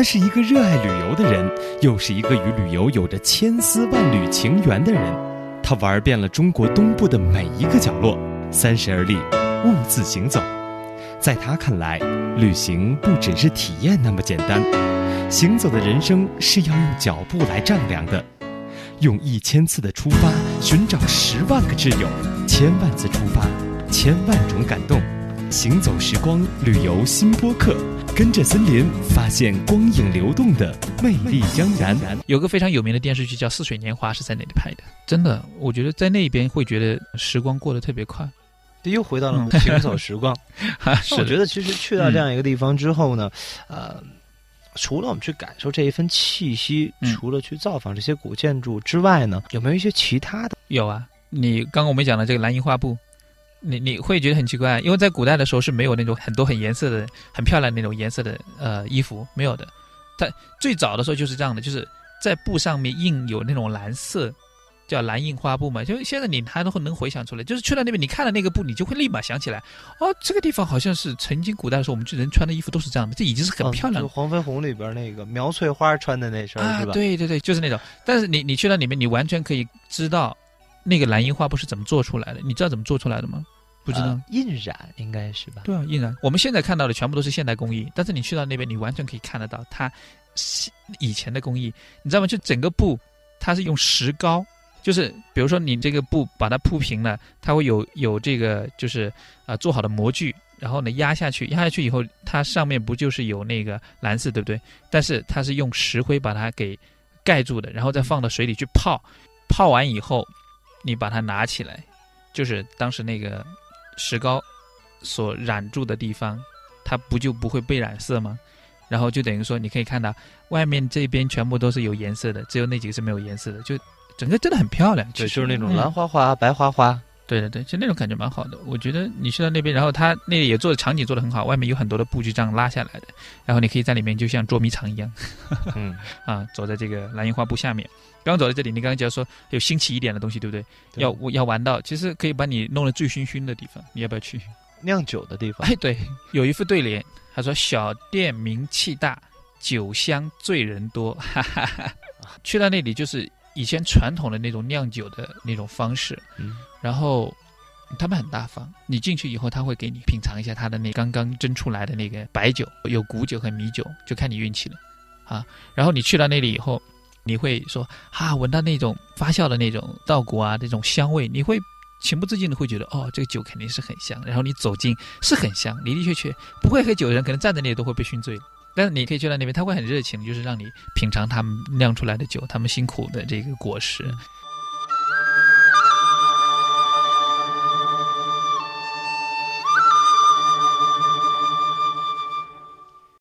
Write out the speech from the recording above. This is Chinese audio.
他是一个热爱旅游的人，又是一个与旅游有着千丝万缕情缘的人。他玩遍了中国东部的每一个角落，三十而立，兀自行走。在他看来，旅行不只是体验那么简单，行走的人生是要用脚步来丈量的。用一千次的出发，寻找十万个挚友；千万次出发，千万种感动。行走时光，旅游新播客，跟着森林，发现光影流动的魅力江南。有个非常有名的电视剧叫《似水年华》，是在那里拍的。真的，我觉得在那边会觉得时光过得特别快。这又回到了行走时光。是，我觉得其实去到这样一个地方之后呢，呃，除了我们去感受这一份气息，除了去造访这些古建筑之外呢，有没有一些其他的？有啊，你刚刚我们讲的这个蓝银画布。你你会觉得很奇怪，因为在古代的时候是没有那种很多很颜色的、很漂亮那种颜色的呃衣服，没有的。它最早的时候就是这样的，就是在布上面印有那种蓝色，叫蓝印花布嘛。就现在你还能能回想出来，就是去到那边你看了那个布，你就会立马想起来，哦，这个地方好像是曾经古代的时候我们这人穿的衣服都是这样的，这已经是很漂亮。就黄飞鸿里边那个苗翠花穿的那身是吧？对对对，就是那种。但是你你去到里面，你完全可以知道。那个蓝印花布是怎么做出来的？你知道怎么做出来的吗？不知道，印染应该是吧？对啊，印染。我们现在看到的全部都是现代工艺，但是你去到那边，你完全可以看得到它以前的工艺。你知道吗？就整个布，它是用石膏，就是比如说你这个布把它铺平了，它会有有这个就是啊做好的模具，然后呢压下去，压下去以后，它上面不就是有那个蓝色，对不对？但是它是用石灰把它给盖住的，然后再放到水里去泡，泡完以后。你把它拿起来，就是当时那个石膏所染住的地方，它不就不会被染色吗？然后就等于说，你可以看到外面这边全部都是有颜色的，只有那几个是没有颜色的，就整个真的很漂亮。对，就是那种蓝花花、白花花。对对对，就那种感觉蛮好的。我觉得你去到那边，然后他那里也做的场景做的很好，外面有很多的布局这样拉下来的，然后你可以在里面就像捉迷藏一样，嗯 啊，走在这个蓝印花布下面。刚走到这里，你刚刚讲说有新奇一点的东西，对不对？要要玩到，其实可以把你弄得醉醺醺的地方，你要不要去？酿酒的地方？哎，对，有一副对联，他说：“小店名气大，酒香醉人多。”哈哈哈。去到那里就是以前传统的那种酿酒的那种方式，嗯，然后他们很大方，你进去以后他会给你品尝一下他的那刚刚蒸出来的那个白酒，有古酒和米酒，就看你运气了，啊，然后你去到那里以后。你会说啊，闻到那种发酵的那种稻谷啊，那种香味，你会情不自禁的会觉得哦，这个酒肯定是很香。然后你走近是很香，的的确确不会喝酒的人可能站在那里都会被熏醉。但是你可以去到那边，他会很热情，就是让你品尝他们酿出来的酒，他们辛苦的这个果实。